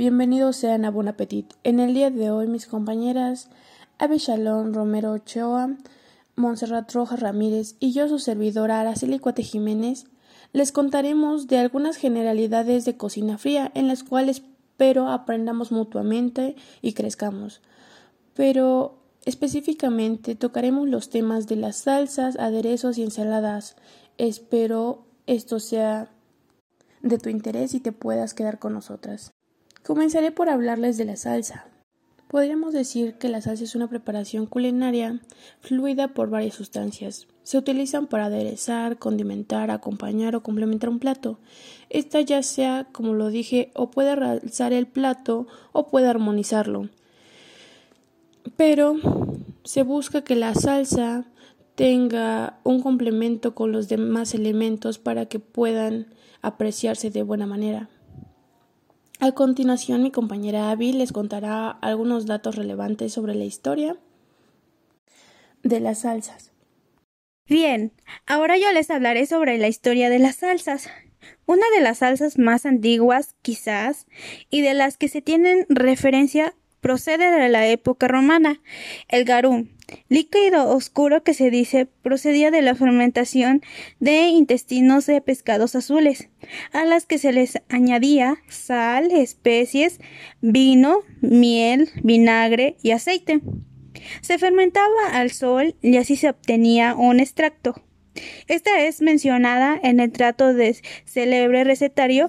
bienvenidos sean a Bon Appetit. En el día de hoy mis compañeras Abby Shalom Romero Ochoa, Montserrat Rojas Ramírez y yo su servidora Araceli Cuate Jiménez les contaremos de algunas generalidades de cocina fría en las cuales espero aprendamos mutuamente y crezcamos. Pero específicamente tocaremos los temas de las salsas, aderezos y ensaladas. Espero esto sea de tu interés y te puedas quedar con nosotras. Comenzaré por hablarles de la salsa. Podríamos decir que la salsa es una preparación culinaria fluida por varias sustancias. Se utilizan para aderezar, condimentar, acompañar o complementar un plato. Esta ya sea, como lo dije, o puede realzar el plato o puede armonizarlo. Pero se busca que la salsa tenga un complemento con los demás elementos para que puedan apreciarse de buena manera. A continuación, mi compañera Abby les contará algunos datos relevantes sobre la historia de las salsas. Bien, ahora yo les hablaré sobre la historia de las salsas. Una de las salsas más antiguas, quizás, y de las que se tienen referencia procede de la época romana. El garum, líquido oscuro que se dice procedía de la fermentación de intestinos de pescados azules, a las que se les añadía sal, especies, vino, miel, vinagre y aceite. Se fermentaba al sol y así se obtenía un extracto. Esta es mencionada en el trato de célebre recetario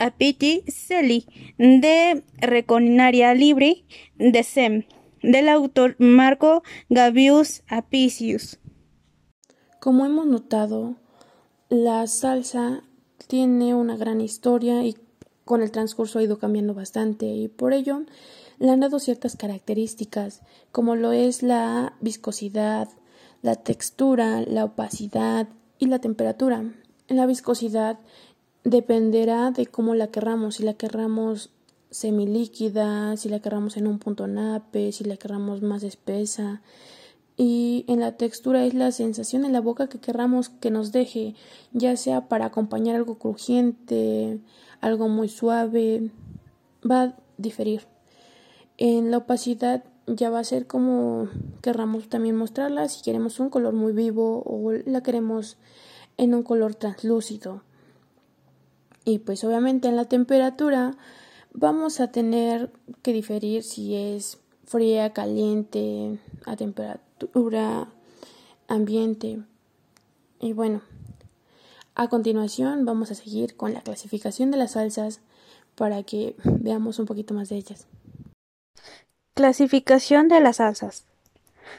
Apiti Celi de Reconinaria Libri de Sem del autor Marco Gavius Apicius. Como hemos notado, la salsa tiene una gran historia y con el transcurso ha ido cambiando bastante y por ello le han dado ciertas características como lo es la viscosidad, la textura, la opacidad y la temperatura. La viscosidad dependerá de cómo la querramos, si la querramos semilíquida, si la querramos en un punto nape, si la querramos más espesa. Y en la textura es la sensación en la boca que querramos que nos deje, ya sea para acompañar algo crujiente, algo muy suave, va a diferir. En la opacidad ya va a ser como querramos también mostrarla, si queremos un color muy vivo o la queremos en un color translúcido. Y pues obviamente en la temperatura vamos a tener que diferir si es fría, caliente, a temperatura ambiente. Y bueno, a continuación vamos a seguir con la clasificación de las salsas para que veamos un poquito más de ellas. Clasificación de las salsas.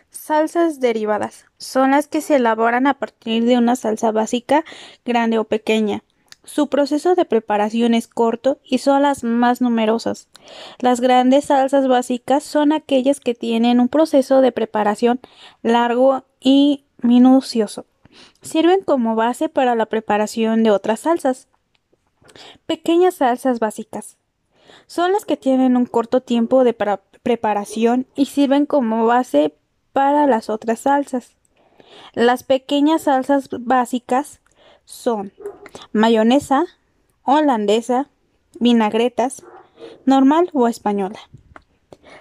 Salsas derivadas son las que se elaboran a partir de una salsa básica grande o pequeña su proceso de preparación es corto y son las más numerosas. Las grandes salsas básicas son aquellas que tienen un proceso de preparación largo y minucioso. Sirven como base para la preparación de otras salsas. Pequeñas salsas básicas. Son las que tienen un corto tiempo de preparación y sirven como base para las otras salsas. Las pequeñas salsas básicas son mayonesa, holandesa, vinagretas, normal o española.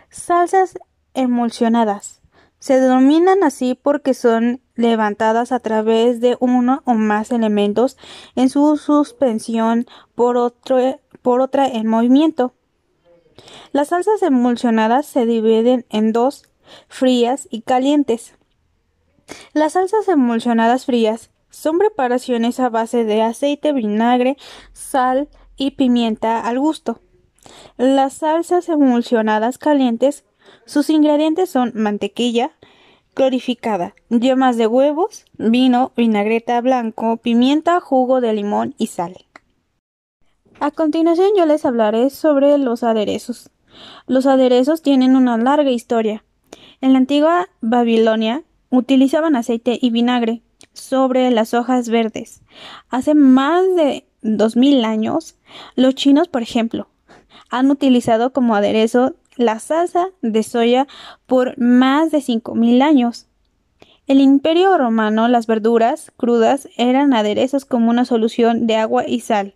Salsas emulsionadas. Se denominan así porque son levantadas a través de uno o más elementos en su suspensión por, otro, por otra en movimiento. Las salsas emulsionadas se dividen en dos, frías y calientes. Las salsas emulsionadas frías son preparaciones a base de aceite, vinagre, sal y pimienta al gusto. Las salsas emulsionadas calientes, sus ingredientes son mantequilla clorificada, yemas de huevos, vino, vinagreta blanco, pimienta, jugo de limón y sal. A continuación yo les hablaré sobre los aderezos. Los aderezos tienen una larga historia. En la antigua Babilonia utilizaban aceite y vinagre, sobre las hojas verdes. Hace más de 2000 años, los chinos, por ejemplo, han utilizado como aderezo la salsa de soya por más de 5000 años. El imperio romano, las verduras crudas eran aderezos como una solución de agua y sal,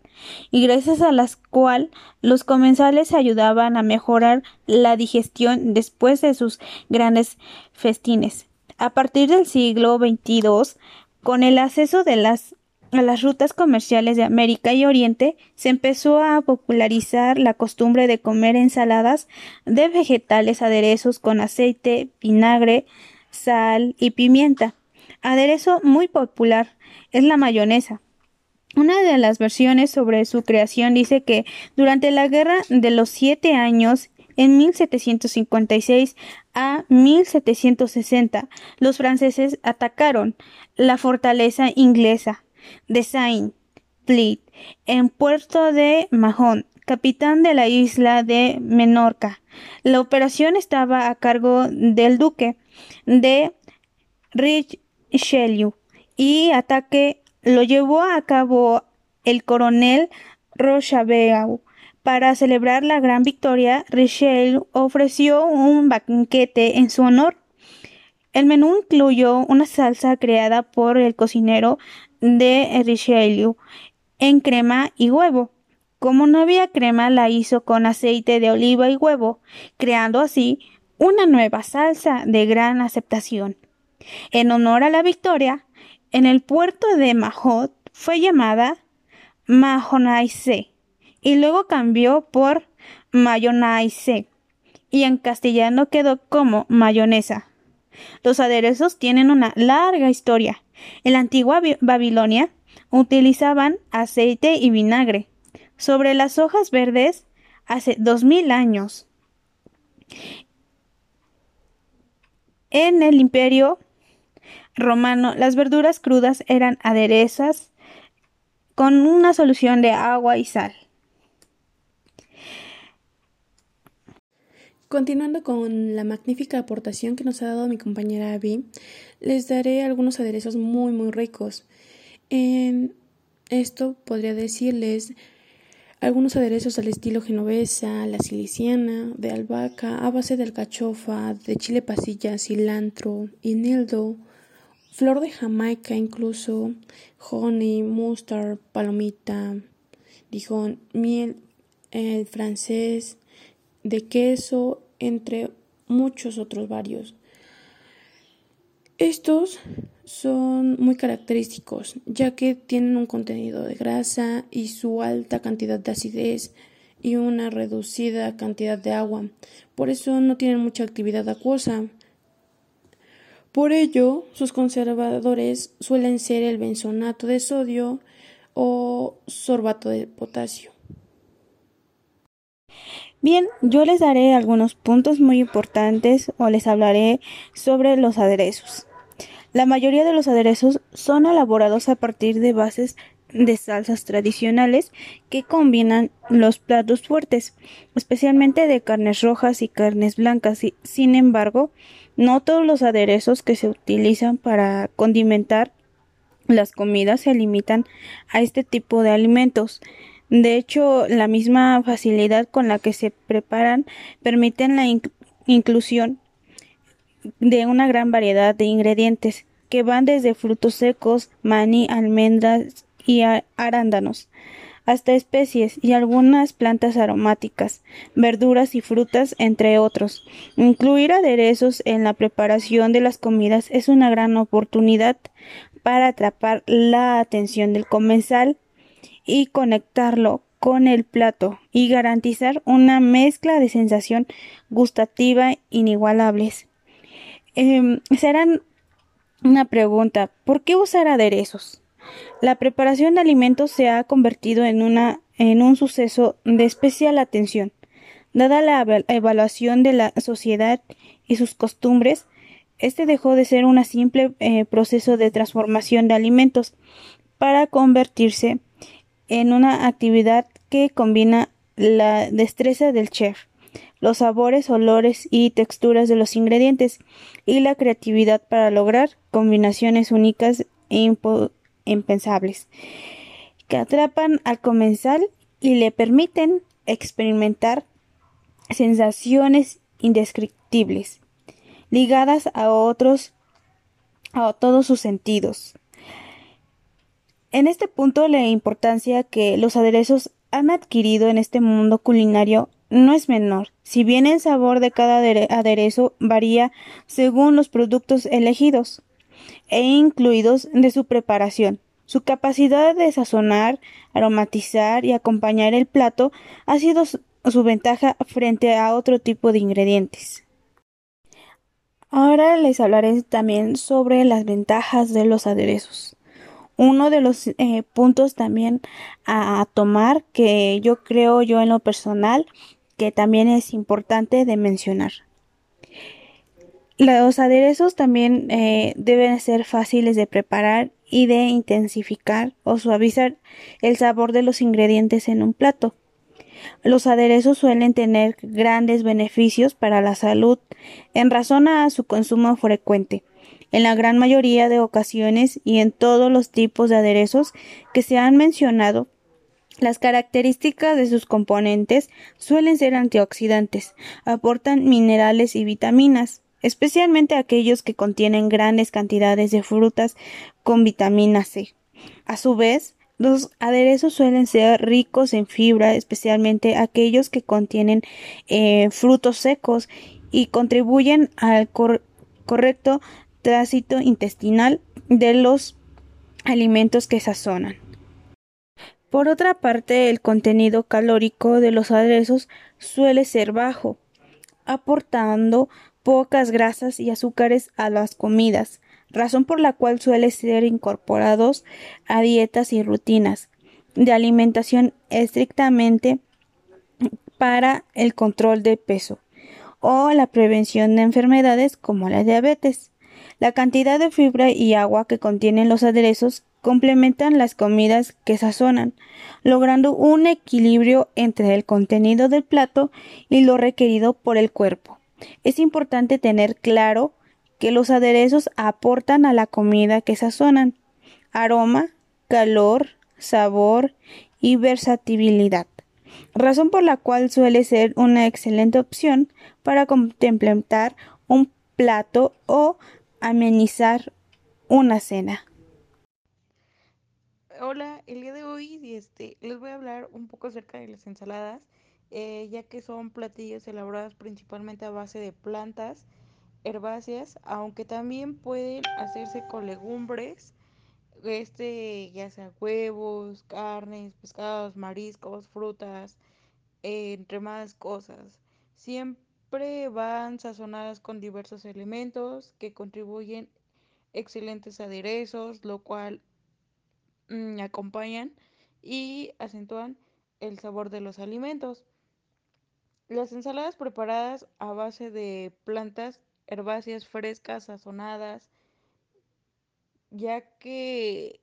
y gracias a las cual los comensales ayudaban a mejorar la digestión después de sus grandes festines. A partir del siglo XXII, con el acceso de las a las rutas comerciales de América y Oriente, se empezó a popularizar la costumbre de comer ensaladas de vegetales aderezos con aceite, vinagre, sal y pimienta. Aderezo muy popular es la mayonesa. Una de las versiones sobre su creación dice que durante la Guerra de los Siete Años, en 1756 a 1760, los franceses atacaron la fortaleza inglesa de Saint Fleet en puerto de Mahon, capitán de la isla de Menorca. La operación estaba a cargo del duque de Richelieu y ataque lo llevó a cabo el coronel Rochabeau. Para celebrar la gran victoria, Richelieu ofreció un banquete en su honor. El menú incluyó una salsa creada por el cocinero de Richelieu en crema y huevo. Como no había crema, la hizo con aceite de oliva y huevo, creando así una nueva salsa de gran aceptación. En honor a la victoria, en el puerto de Mahot fue llamada Mahonaise y luego cambió por Mayonaise y en castellano quedó como mayonesa. Los aderezos tienen una larga historia. En la antigua Babilonia utilizaban aceite y vinagre sobre las hojas verdes hace dos mil años. En el imperio romano, las verduras crudas eran aderezas con una solución de agua y sal. Continuando con la magnífica aportación que nos ha dado mi compañera Abby, les daré algunos aderezos muy muy ricos. En esto podría decirles algunos aderezos al estilo genovesa, la siliciana, de albahaca, a base de alcachofa, de chile pasilla, cilantro, inildo, flor de Jamaica incluso, honey, mustard, palomita, Dijon, miel, el francés, de queso, entre muchos otros varios. Estos son muy característicos, ya que tienen un contenido de grasa y su alta cantidad de acidez y una reducida cantidad de agua. Por eso no tienen mucha actividad acuosa. Por ello, sus conservadores suelen ser el benzonato de sodio o sorbato de potasio. Bien, yo les daré algunos puntos muy importantes o les hablaré sobre los aderezos. La mayoría de los aderezos son elaborados a partir de bases de salsas tradicionales que combinan los platos fuertes, especialmente de carnes rojas y carnes blancas. Sin embargo, no todos los aderezos que se utilizan para condimentar las comidas se limitan a este tipo de alimentos. De hecho, la misma facilidad con la que se preparan permiten la inclusión de una gran variedad de ingredientes que van desde frutos secos, maní, almendras y arándanos hasta especies y algunas plantas aromáticas, verduras y frutas, entre otros. Incluir aderezos en la preparación de las comidas es una gran oportunidad para atrapar la atención del comensal y conectarlo con el plato y garantizar una mezcla de sensación gustativa inigualables. Eh, serán una pregunta, ¿por qué usar aderezos? La preparación de alimentos se ha convertido en, una, en un suceso de especial atención. Dada la evaluación de la sociedad y sus costumbres, este dejó de ser un simple eh, proceso de transformación de alimentos para convertirse en una actividad que combina la destreza del chef, los sabores, olores y texturas de los ingredientes y la creatividad para lograr combinaciones únicas e impensables que atrapan al comensal y le permiten experimentar sensaciones indescriptibles ligadas a otros a todos sus sentidos. En este punto, la importancia que los aderezos han adquirido en este mundo culinario no es menor, si bien el sabor de cada aderezo varía según los productos elegidos e incluidos de su preparación. Su capacidad de sazonar, aromatizar y acompañar el plato ha sido su ventaja frente a otro tipo de ingredientes. Ahora les hablaré también sobre las ventajas de los aderezos. Uno de los eh, puntos también a tomar que yo creo yo en lo personal que también es importante de mencionar. Los aderezos también eh, deben ser fáciles de preparar y de intensificar o suavizar el sabor de los ingredientes en un plato. Los aderezos suelen tener grandes beneficios para la salud en razón a su consumo frecuente. En la gran mayoría de ocasiones y en todos los tipos de aderezos que se han mencionado, las características de sus componentes suelen ser antioxidantes, aportan minerales y vitaminas, especialmente aquellos que contienen grandes cantidades de frutas con vitamina C. A su vez, los aderezos suelen ser ricos en fibra, especialmente aquellos que contienen eh, frutos secos y contribuyen al correcto tránsito intestinal de los alimentos que sazonan. Por otra parte, el contenido calórico de los aderezos suele ser bajo, aportando pocas grasas y azúcares a las comidas, razón por la cual suele ser incorporados a dietas y rutinas de alimentación estrictamente para el control de peso o la prevención de enfermedades como la diabetes. La cantidad de fibra y agua que contienen los aderezos complementan las comidas que sazonan, logrando un equilibrio entre el contenido del plato y lo requerido por el cuerpo. Es importante tener claro que los aderezos aportan a la comida que sazonan aroma, calor, sabor y versatilidad, razón por la cual suele ser una excelente opción para complementar un plato o amenizar una cena. Hola, el día de hoy este, les voy a hablar un poco acerca de las ensaladas, eh, ya que son platillos elaborados principalmente a base de plantas herbáceas, aunque también pueden hacerse con legumbres, este, ya sea huevos, carnes, pescados, mariscos, frutas, entre más cosas. Siempre van sazonadas con diversos elementos que contribuyen excelentes aderezos, lo cual Mm, acompañan y acentúan el sabor de los alimentos. Las ensaladas preparadas a base de plantas herbáceas frescas, sazonadas, ya que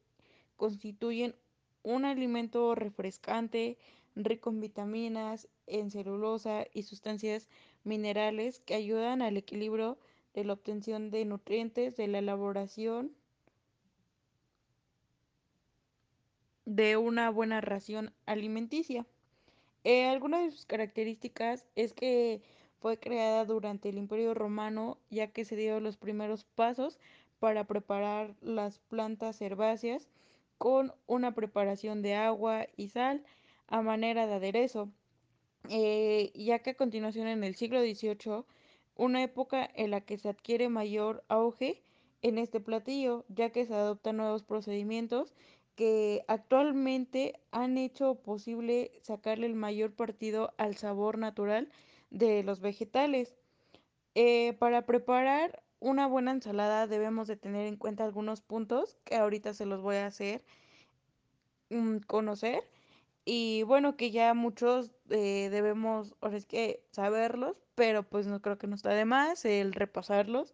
constituyen un alimento refrescante, rico en vitaminas, en celulosa y sustancias minerales que ayudan al equilibrio de la obtención de nutrientes, de la elaboración de una buena ración alimenticia. Eh, algunas de sus características es que fue creada durante el Imperio Romano, ya que se dio los primeros pasos para preparar las plantas herbáceas con una preparación de agua y sal a manera de aderezo, eh, ya que a continuación en el siglo XVIII, una época en la que se adquiere mayor auge en este platillo, ya que se adoptan nuevos procedimientos que actualmente han hecho posible sacarle el mayor partido al sabor natural de los vegetales. Eh, para preparar una buena ensalada debemos de tener en cuenta algunos puntos que ahorita se los voy a hacer mm, conocer y bueno que ya muchos eh, debemos ahora es que saberlos pero pues no creo que no está de más el repasarlos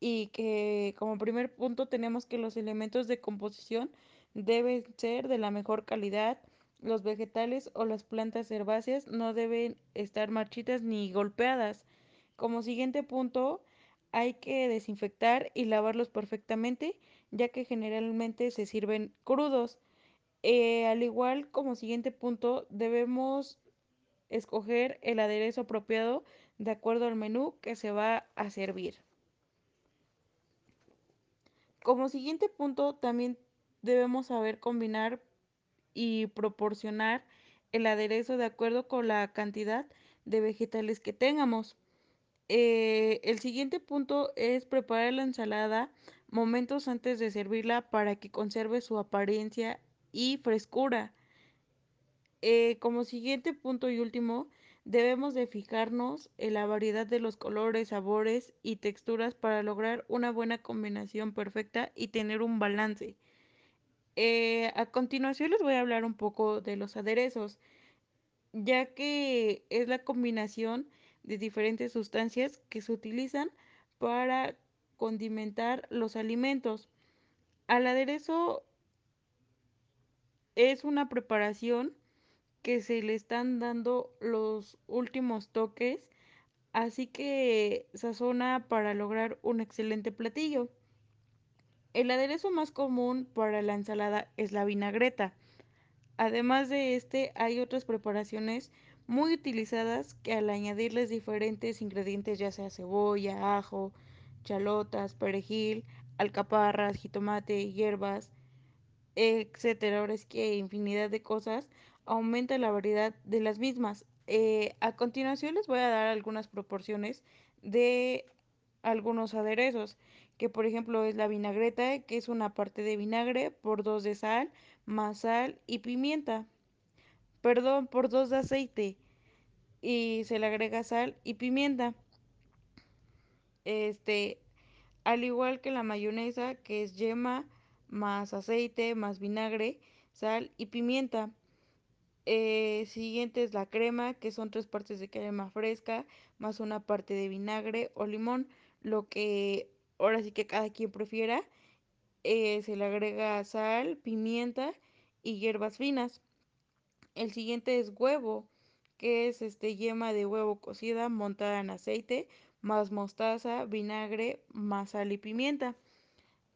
y que como primer punto tenemos que los elementos de composición deben ser de la mejor calidad. Los vegetales o las plantas herbáceas no deben estar marchitas ni golpeadas. Como siguiente punto, hay que desinfectar y lavarlos perfectamente, ya que generalmente se sirven crudos. Eh, al igual como siguiente punto, debemos escoger el aderezo apropiado de acuerdo al menú que se va a servir. Como siguiente punto, también debemos saber combinar y proporcionar el aderezo de acuerdo con la cantidad de vegetales que tengamos. Eh, el siguiente punto es preparar la ensalada momentos antes de servirla para que conserve su apariencia y frescura. Eh, como siguiente punto y último, debemos de fijarnos en la variedad de los colores, sabores y texturas para lograr una buena combinación perfecta y tener un balance. Eh, a continuación les voy a hablar un poco de los aderezos, ya que es la combinación de diferentes sustancias que se utilizan para condimentar los alimentos. Al aderezo es una preparación que se le están dando los últimos toques, así que sazona para lograr un excelente platillo. El aderezo más común para la ensalada es la vinagreta. Además de este, hay otras preparaciones muy utilizadas que al añadirles diferentes ingredientes, ya sea cebolla, ajo, chalotas, perejil, alcaparras, jitomate, hierbas, etcétera. Ahora es que infinidad de cosas aumenta la variedad de las mismas. Eh, a continuación les voy a dar algunas proporciones de algunos aderezos, que por ejemplo es la vinagreta, que es una parte de vinagre por dos de sal, más sal y pimienta. Perdón, por dos de aceite y se le agrega sal y pimienta. Este, al igual que la mayonesa, que es yema más aceite, más vinagre, sal y pimienta. Eh, siguiente es la crema, que son tres partes de crema fresca, más una parte de vinagre o limón, lo que ahora sí que cada quien prefiera. Eh, se le agrega sal, pimienta y hierbas finas. El siguiente es huevo, que es este yema de huevo cocida montada en aceite, más mostaza, vinagre, más sal y pimienta.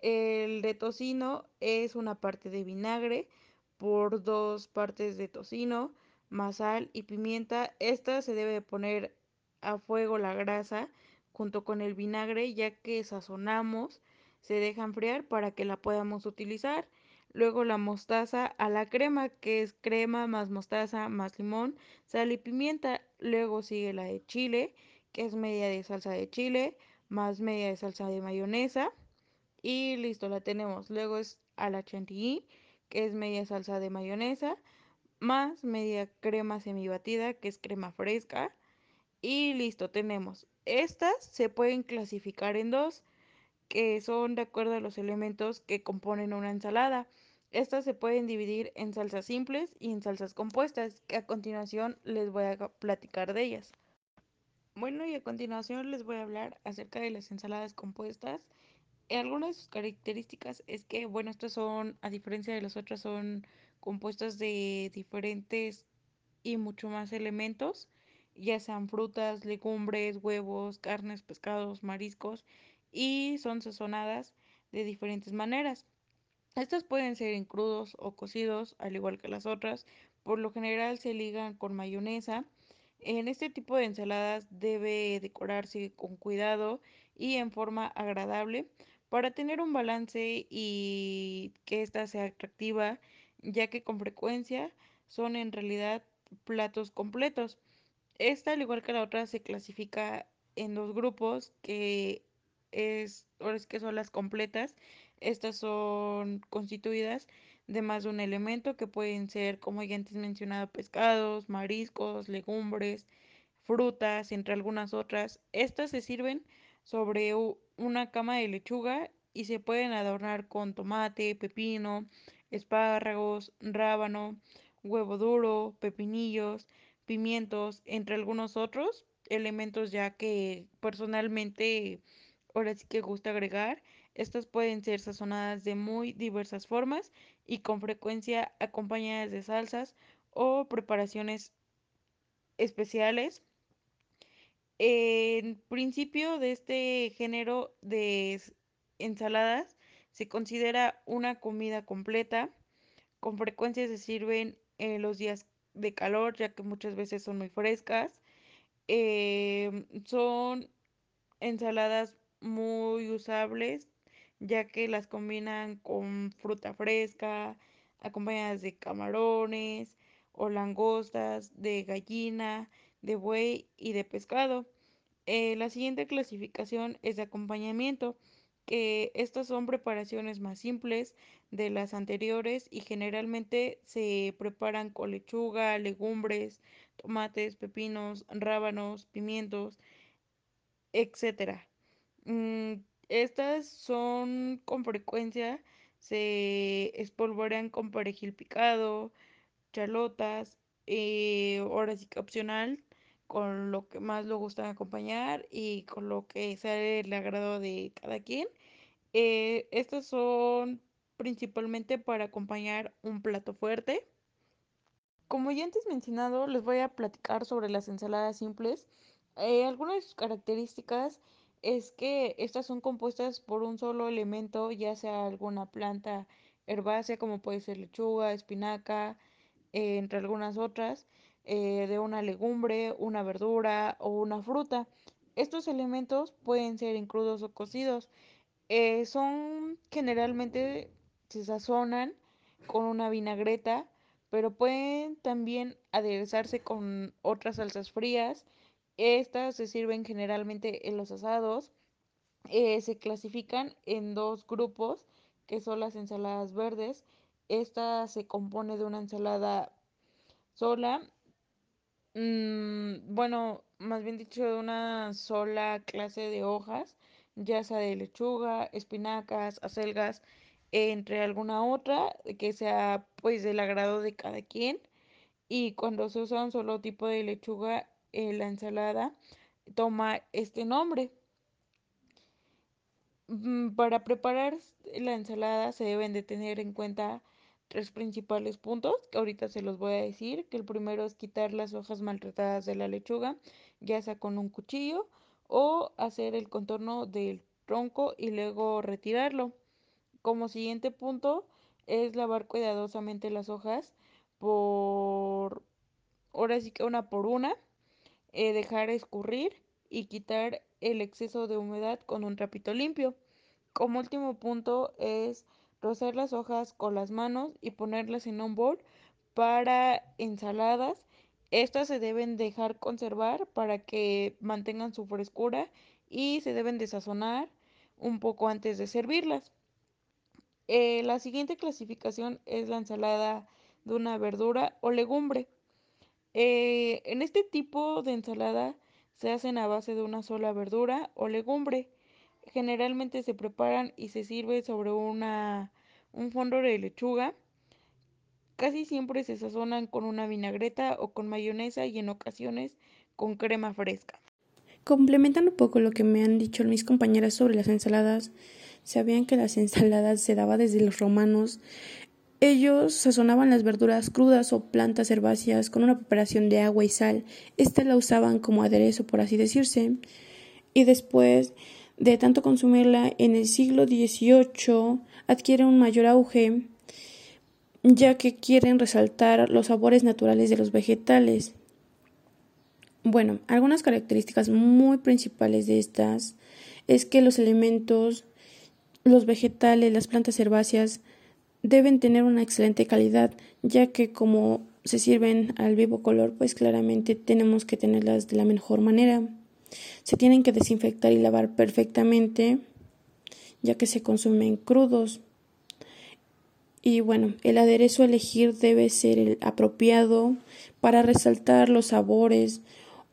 El de tocino es una parte de vinagre por dos partes de tocino, más sal y pimienta. Esta se debe poner a fuego la grasa junto con el vinagre ya que sazonamos, se deja enfriar para que la podamos utilizar. Luego la mostaza a la crema, que es crema más mostaza más limón, sal y pimienta. Luego sigue la de chile, que es media de salsa de chile, más media de salsa de mayonesa. Y listo, la tenemos. Luego es a la chantilly, que es media salsa de mayonesa, más media crema semibatida, que es crema fresca. Y listo, tenemos. Estas se pueden clasificar en dos, que son de acuerdo a los elementos que componen una ensalada. Estas se pueden dividir en salsas simples y en salsas compuestas, que a continuación les voy a platicar de ellas. Bueno, y a continuación les voy a hablar acerca de las ensaladas compuestas. Algunas de sus características es que, bueno, estas son, a diferencia de las otras, son compuestas de diferentes y mucho más elementos, ya sean frutas, legumbres, huevos, carnes, pescados, mariscos, y son sazonadas de diferentes maneras. Estas pueden ser en crudos o cocidos, al igual que las otras. Por lo general se ligan con mayonesa. En este tipo de ensaladas debe decorarse con cuidado y en forma agradable para tener un balance y que ésta sea atractiva, ya que con frecuencia son en realidad platos completos. Esta, al igual que la otra, se clasifica en dos grupos, que es, ahora es que son las completas. Estas son constituidas de más de un elemento que pueden ser, como ya antes mencionado, pescados, mariscos, legumbres, frutas, entre algunas otras. Estas se sirven sobre una cama de lechuga y se pueden adornar con tomate, pepino, espárragos, rábano, huevo duro, pepinillos, pimientos, entre algunos otros elementos ya que personalmente ahora sí que gusta agregar. Estas pueden ser sazonadas de muy diversas formas y con frecuencia acompañadas de salsas o preparaciones especiales. En principio de este género de ensaladas se considera una comida completa. Con frecuencia se sirven en los días de calor, ya que muchas veces son muy frescas. Em, son ensaladas muy usables, ya que las combinan con fruta fresca, acompañadas de camarones o langostas, de gallina, de buey y de pescado. Eh, la siguiente clasificación es de acompañamiento, que estas son preparaciones más simples de las anteriores y generalmente se preparan con lechuga, legumbres, tomates, pepinos, rábanos, pimientos, etc. Mm, estas son con frecuencia se espolvorean con perejil picado, chalotas, eh, ahora sí que opcional, con lo que más lo gustan acompañar y con lo que sea el agrado de cada quien. Eh, estas son principalmente para acompañar un plato fuerte. Como ya antes mencionado, les voy a platicar sobre las ensaladas simples. Eh, algunas de sus características es que estas son compuestas por un solo elemento, ya sea alguna planta herbácea como puede ser lechuga, espinaca, eh, entre algunas otras, eh, de una legumbre, una verdura o una fruta. Estos elementos pueden ser en crudos o cocidos. Eh, son generalmente se sazonan con una vinagreta, pero pueden también aderezarse con otras salsas frías. Estas se sirven generalmente en los asados. Eh, se clasifican en dos grupos, que son las ensaladas verdes. Esta se compone de una ensalada sola, mm, bueno, más bien dicho, de una sola clase de hojas, ya sea de lechuga, espinacas, acelgas, entre alguna otra, que sea pues del agrado de cada quien. Y cuando se usa un solo tipo de lechuga, eh, la ensalada toma este nombre. Mm, Para preparar la ensalada se deben de tener en cuenta tres principales puntos que ahorita se los voy a decir, que el primero es quitar las hojas maltratadas de la lechuga, ya sea con un cuchillo o hacer el contorno del tronco y luego retirarlo. Como siguiente punto es lavar cuidadosamente las hojas por, ahora sí que una por una, eh, dejar escurrir y quitar el exceso de humedad con un trapito limpio. Como último punto es rocer las hojas con las manos y ponerlas en un bol para ensaladas. Estas se deben dejar conservar para que mantengan su frescura y se deben de sazonar un poco antes de servirlas. Eh, la siguiente clasificación es la ensalada de una verdura o legumbre. Eh, en este tipo de ensalada se hacen a base de una sola verdura o legumbre. Generalmente se preparan y se sirve sobre una, un fondo de lechuga. Casi siempre se sazonan con una vinagreta o con mayonesa y en ocasiones con crema fresca. Complementando un poco lo que me han dicho mis compañeras sobre las ensaladas, sabían que las ensaladas se daba desde los romanos. Ellos sazonaban las verduras crudas o plantas herbáceas con una preparación de agua y sal. Esta la usaban como aderezo, por así decirse. Y después de tanto consumirla en el siglo XVIII adquiere un mayor auge ya que quieren resaltar los sabores naturales de los vegetales. Bueno, algunas características muy principales de estas es que los elementos, los vegetales, las plantas herbáceas deben tener una excelente calidad, ya que como se sirven al vivo color, pues claramente tenemos que tenerlas de la mejor manera. Se tienen que desinfectar y lavar perfectamente, ya que se consumen crudos. Y bueno, el aderezo a elegir debe ser el apropiado para resaltar los sabores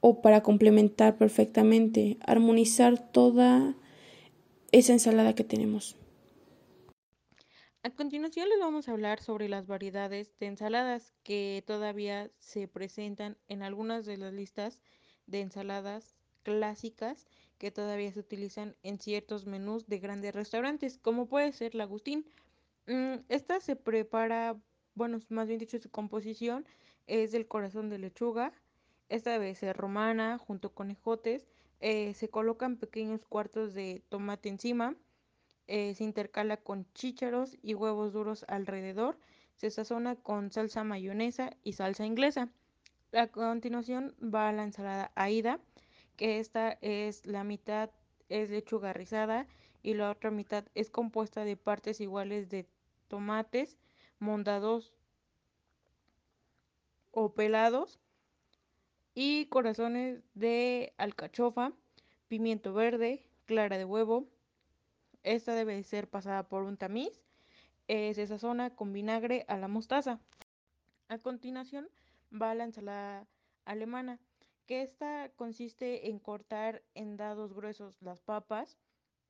o para complementar perfectamente, armonizar toda esa ensalada que tenemos. A continuación les vamos a hablar sobre las variedades de ensaladas que todavía se presentan en algunas de las listas de ensaladas clásicas que todavía se utilizan en ciertos menús de grandes restaurantes, como puede ser la Agustín. Mm, esta se prepara, bueno, más bien dicho, su composición es del corazón de lechuga. Esta debe ser romana, junto con ejotes. Eh, se colocan pequeños cuartos de tomate encima. eh, se intercala con chícharos y huevos duros alrededor. Se sazona con salsa mayonesa y salsa inglesa. A continuación va la ensalada aida, que esta es la mitad es lechuga rizada y la otra mitad es compuesta de partes iguales de tomates mondados o pelados y corazones de alcachofa, pimiento verde, clara de huevo. Esta debe ser pasada por un tamiz. Eh, se sazona con vinagre a la mostaza. A continuación va la ensalada alemana, que esta consiste en cortar en dados gruesos las papas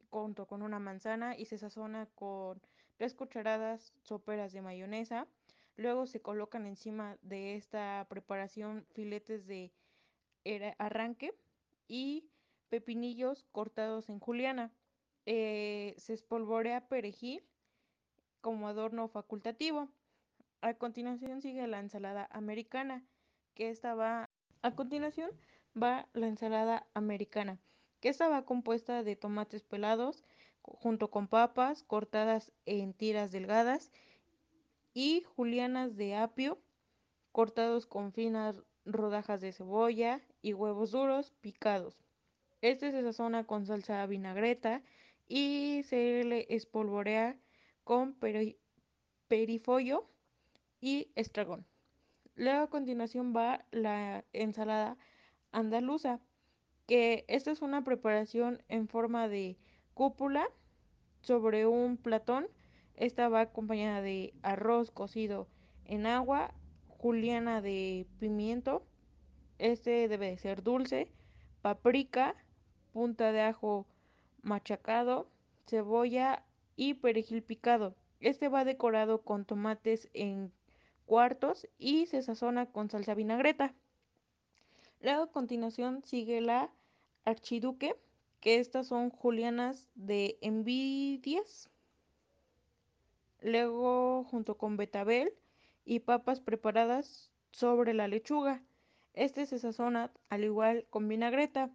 junto con una manzana y se sazona con tres cucharadas soperas de mayonesa. Luego se colocan encima de esta preparación filetes de arranque y pepinillos cortados en juliana. Eh, se espolvorea perejil como adorno facultativo. A continuación sigue la ensalada americana, que esta va a continuación va la ensalada americana, que esta va compuesta de tomates pelados junto con papas cortadas en tiras delgadas y julianas de apio cortados con finas rodajas de cebolla y huevos duros picados. Este se sazona con salsa vinagreta y se le espolvorea con perifollo y estragón. Luego a continuación va la ensalada andaluza, que esta es una preparación en forma de cúpula sobre un platón. Esta va acompañada de arroz cocido en agua, juliana de pimiento, este debe de ser dulce, paprika, punta de ajo machacado, cebolla y perejil picado. Este va decorado con tomates en cuartos y se sazona con salsa vinagreta. Luego a continuación sigue la archiduque, que estas son julianas de envidias. Luego junto con betabel y papas preparadas sobre la lechuga. Este se sazona al igual con vinagreta.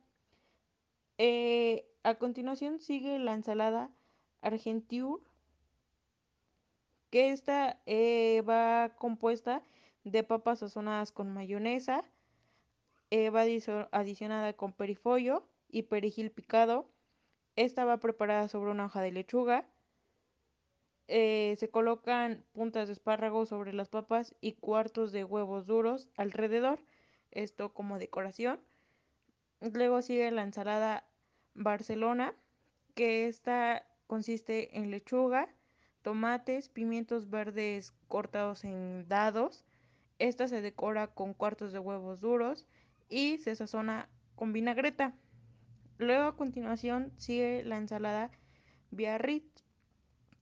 Eh, a continuación sigue la ensalada argenture, que esta eh, va compuesta de papas sazonadas con mayonesa, eh, va adicionada con perifollo y perejil picado. Esta va preparada sobre una hoja de lechuga. se colocan puntas de espárragos sobre las papas y cuartos de huevos duros alrededor, esto como decoración. Luego sigue la ensalada Barcelona, que esta consiste en lechuga, tomates, pimientos verdes cortados en dados. Esta se decora con cuartos de huevos duros y se sazona con vinagreta. Luego a continuación sigue la ensalada Biarritz,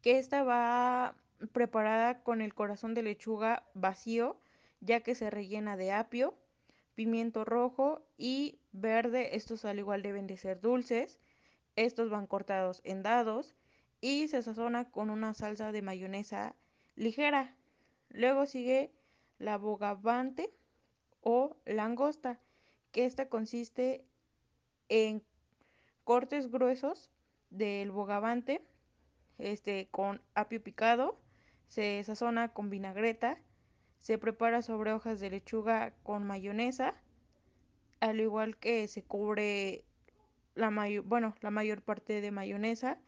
que esta va preparada con el corazón de lechuga vacío, ya que se rellena de apio, pimiento rojo y verde. Estos al igual deben de ser dulces. Estos van cortados en dados y se sazona con una salsa de mayonesa ligera. Luego sigue la bogavante o langosta, que esta consiste en cortes gruesos del bogavante este, con apio picado, se sazona con vinagreta, se prepara sobre hojas de lechuga con mayonesa, al igual que se cubre la, bueno, la mayor parte de mayonesa,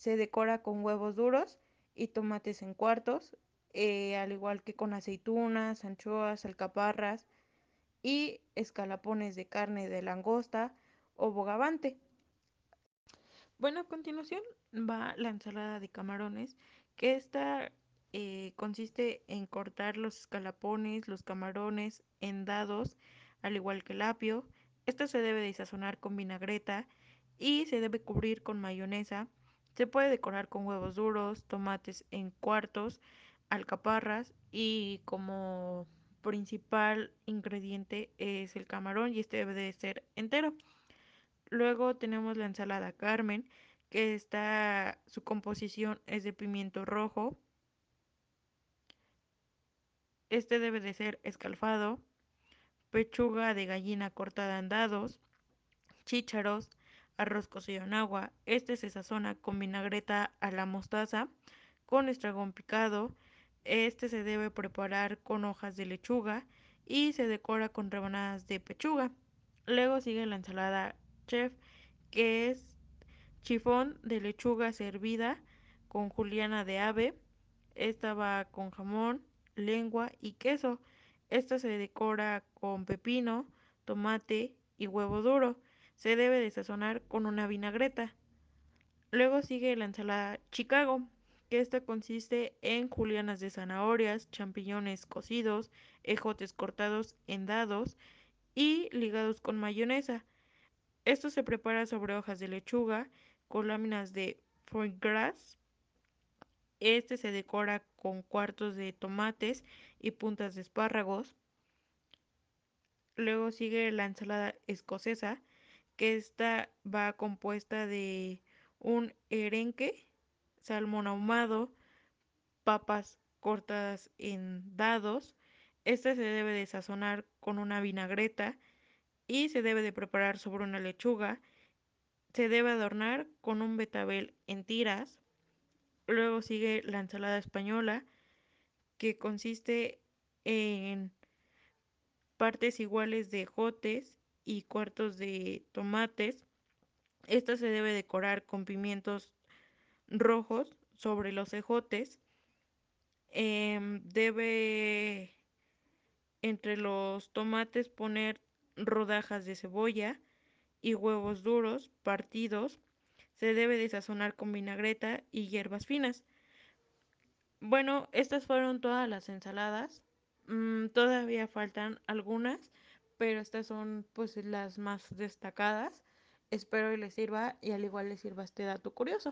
se decora con huevos duros y tomates en cuartos, eh, al igual que con aceitunas, anchoas, alcaparras y escalapones de carne de langosta o bogavante. Bueno, a continuación va la ensalada de camarones, que esta eh, consiste en cortar los escalapones, los camarones en dados, al igual que el apio. Esto se debe de sazonar con vinagreta y se debe cubrir con mayonesa. Se puede decorar con huevos duros, tomates en cuartos, alcaparras y como principal ingrediente es el camarón y este debe de ser entero. Luego tenemos la ensalada Carmen, que está, su composición es de pimiento rojo. Este debe de ser escalfado, pechuga de gallina cortada en dados, chícharos, arroz cocido en agua. Este se sazona con vinagreta a la mostaza, con estragón picado. Este se debe preparar con hojas de lechuga y se decora con rebanadas de pechuga. Luego sigue la ensalada chef, que es chifón de lechuga servida con juliana de ave. Esta va con jamón, lengua y queso. Esta se decora con pepino, tomate y huevo duro. Se debe de sazonar con una vinagreta. Luego sigue la ensalada Chicago, que esta consiste en julianas de zanahorias, champiñones cocidos, ejotes cortados en dados y ligados con mayonesa. Esto se prepara sobre hojas de lechuga con láminas de foie gras. Este se decora con cuartos de tomates y puntas de espárragos. Luego sigue la ensalada escocesa, esta va compuesta de un erenque, salmón ahumado, papas cortadas en dados. Esta se debe de sazonar con una vinagreta y se debe de preparar sobre una lechuga. Se debe adornar con un betabel en tiras. Luego sigue la ensalada española, que consiste en partes iguales de jotes y cuartos de tomates. Esta se debe decorar con pimientos rojos sobre los ejotes. Em, debe entre los tomates poner rodajas de cebolla y huevos duros partidos. Se debe de sazonar con vinagreta y hierbas finas. Bueno, estas fueron todas las ensaladas. Mm, todavía faltan algunas, pero estas son pues las más destacadas. Espero que les sirva y al igual les sirva este dato curioso.